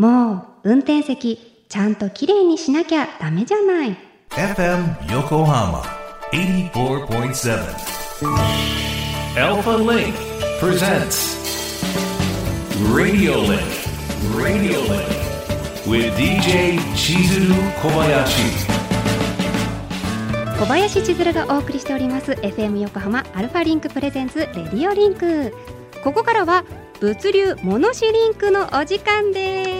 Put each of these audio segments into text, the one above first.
もう運転席ちゃんときれいにしなきゃダメじゃない。FM Yokohama 84.7 Alpha Link presents Radio Link Radio Link with DJ Chizuru Kobayashi. 小林千鶴がお送りしております。FM 横浜 Alpha Link presents Radio Linkここからは物流モノシリンクのお時間です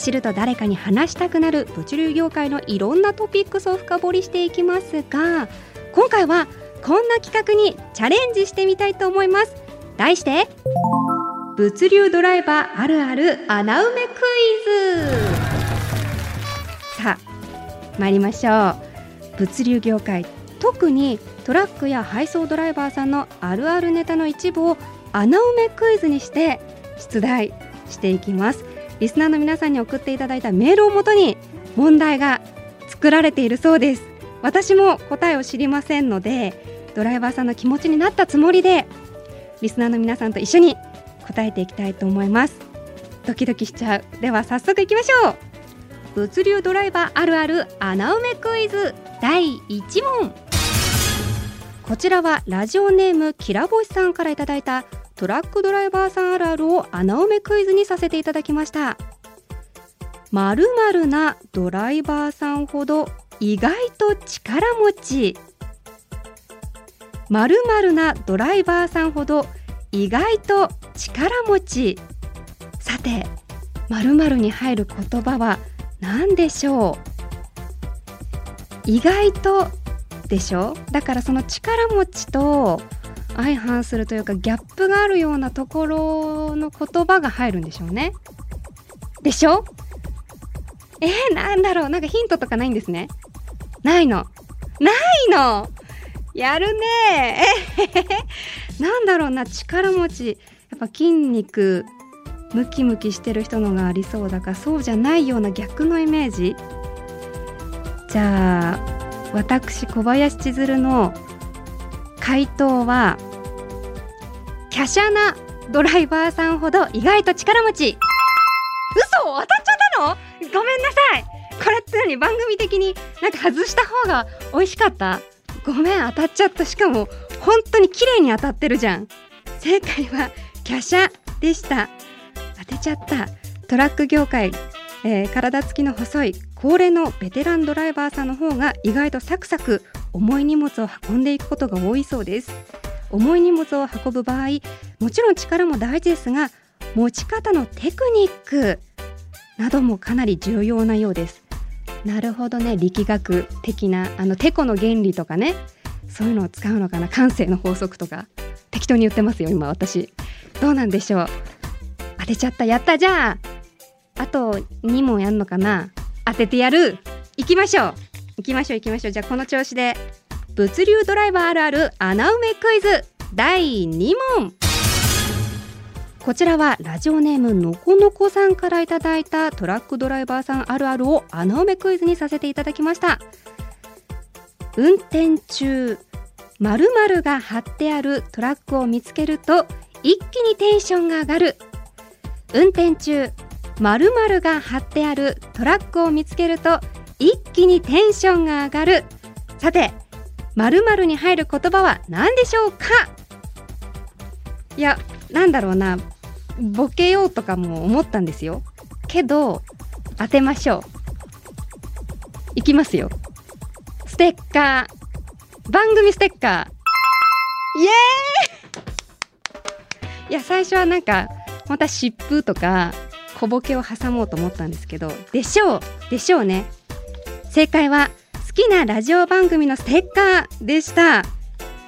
知ると誰かに話したくなる物流業界のいろんなトピックスを深掘りしていきますが今回はこんな企画にチャレンジしてみたいと思います。題して物流ドライバーあるある穴埋めクイズ。さあ参りましょう。物流業界特にトラックや配送ドライバーさんのあるあるネタの一部を穴埋めクイズにして出題していきます。リスナーの皆さんに送っていただいたメールをもとに問題が作られているそうです。私も答えを知りませんのでドライバーさんの気持ちになったつもりでリスナーの皆さんと一緒に答えていきたいと思います。ドキドキしちゃう。では早速いきましょう。物流ドライバーあるある穴埋めクイズ。第1問。こちらはラジオネームきらぼしさんからいただいたトラックドライバーさんあるあるを穴埋めクイズにさせていただきました。まるまるなドライバーさんほど意外と力持ち。まるまるなドライバーさんほど意外と力持ち。さてまるまるに入る言葉は何でしょう？意外とでしょ？だからその力持ちと相反するというかギャップがあるようなところの言葉が入るんでしょうね。でしょ？えー、なんだろう。なんかヒントとかないんですね。ないの。ないの。やるね。えなんだろうな。力持ち。やっぱ筋肉ムキムキしてる人のがありそうだからそうじゃないような逆のイメージ。じゃあ私小林千鶴の回答は華奢なドライバーさんほど意外と力持ち。嘘当たっちゃったの？ごめんなさい。これって何番組的になんか外した方が美味しかった？ごめん当たっちゃった。しかも本当に綺麗に当たってるじゃん。正解は華奢でした。当てちゃった。トラック業界えー、体つきの細い高齢のベテランドライバーさんの方が意外とサクサク重い荷物を運んでいくことが多いそうです。重い荷物を運ぶ場合もちろん力も大事ですが持ち方のテクニックなどもかなり重要なようです。なるほどね。力学的なあのテコの原理とかね。そういうのを使うのかな。感性の法則とか。適当に言ってますよ今私。どうなんでしょう。当てちゃった。やったじゃああと2問やんのかな。当ててやる。行きましょう。行きましょう行きましょう。じゃあこの調子で。物流ドライバーあるある穴埋めクイズ。第2問。こちらはラジオネームのこのこさんからいただいたトラックドライバーさんあるあるを穴埋めクイズにさせていただきました。運転中〇〇が貼ってあるトラックを見つけると一気にテンションが上がる。運転中〇〇が貼ってあるトラックを見つけると一気にテンションが上がる。さて〇〇に入る言葉は何でしょうか？いやなんだろうな。ボケようとかも思ったんですよ。けど当てましょう。いきますよ。ステッカー。番組ステッカー。イエーイ！いや最初はなんかまた湿布とか小ボケを挟もうと思ったんですけどでしょう。でしょうね。正解は好きなラジオ番組のステッカーでした。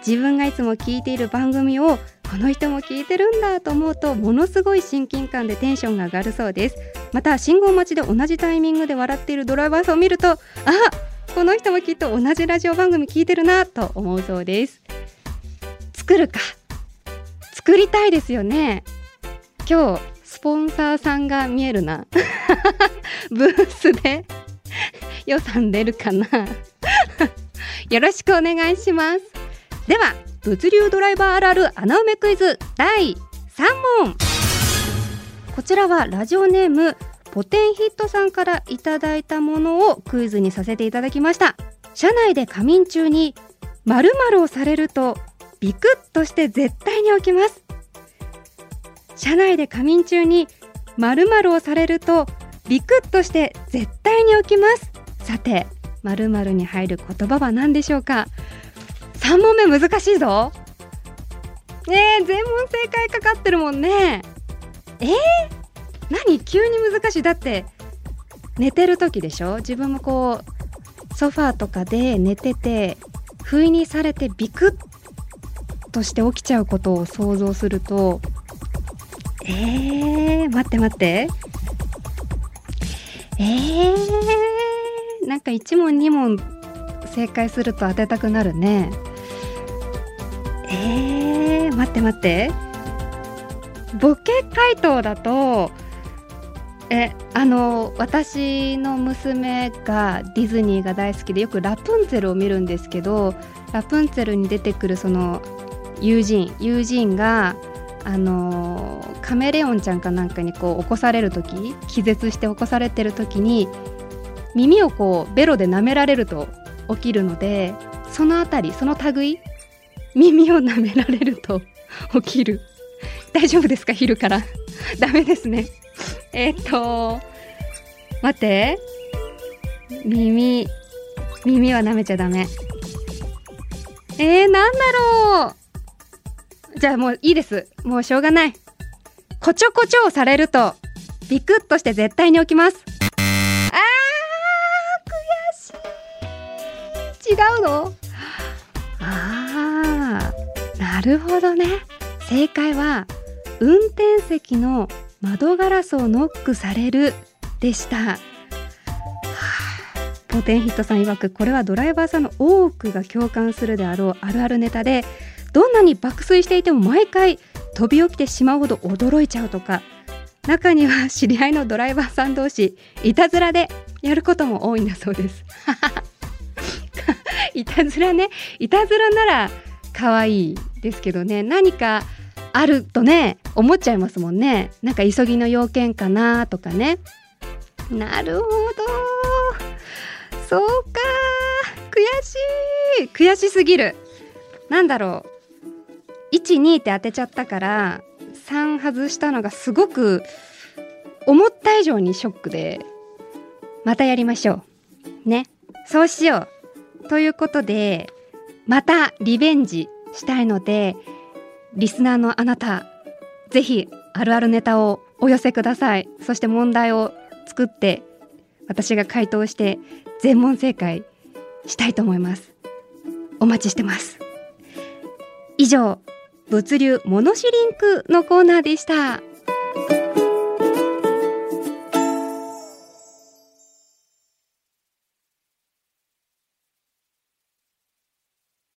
自分がいつも聞いている番組をこの人も聞いてるんだと思うとものすごい親近感でテンションが上がるそうです。また信号待ちで同じタイミングで笑っているドライバーさんを見るとあこの人もきっと同じラジオ番組聞いてるなと思うそうです。作るか。作りたいですよね。今日スポンサーさんが見えるな。ブースで予算出るかな。よろしくお願いします。では物流ドライバーあるある穴埋めクイズ第3問。こちらはラジオネームポテンヒットさんからいただいたものをクイズにさせていただきました。車内で仮眠中に〇〇をされるとビクッとして絶対に起きます。車内で仮眠中に〇〇をされるとビクッとして絶対に起きます。さて〇〇に入る言葉は何でしょうか？3問目難しいぞ。ねえ全問正解かかってるもんね。えー、何？急に難しい。だって寝てる時でしょ？自分もこうソファーとかで寝てて不意にされてビクッとして起きちゃうことを想像するとえー、待って待って。えー、なんか1問2問正解すると当てたくなるね。えー、待って待って。ボケ回答だとえあの私の娘がディズニーが大好きでよくラプンツェルを見るんですけどラプンツェルに出てくるその友人友人があのカメレオンちゃんかなんかにこう起こされる時気絶して起こされてる時に耳をこうベロで舐められると起きるのでそのあたりその類耳を舐められると 起きる。大丈夫ですか？昼から。ダメですね。えー、っと待って。耳耳は舐めちゃダメ。えー、なんだろう。じゃあもういいです。もうしょうがない。こちょこちょをされるとビクッとして絶対に起きます。違うの？あーなるほどね。正解は運転席の窓ガラスをノックされるでした、はあ、ポテンヒットさん曰くこれはドライバーさんの多くが共感するであろうあるあるネタでどんなに爆睡していても毎回飛び起きてしまうほど驚いちゃうとか中には知り合いのドライバーさん同士いたずらでやることも多いんだそうです。いたずらね。いたずらなら可愛いですけどね。何かあるとね思っちゃいますもんね。なんか急ぎの要件かなとかね。なるほど。そうか。悔しい。悔しすぎる。なんだろう。12って当てちゃったから3外したのがすごく思った以上にショックでまたやりましょう。ね。そうしよう。ということでまたリベンジしたいのでリスナーのあなたぜひあるあるネタをお寄せください。そして問題を作って私が回答して全問正解したいと思います。お待ちしてます。以上物流モノシリンクのコーナーでした。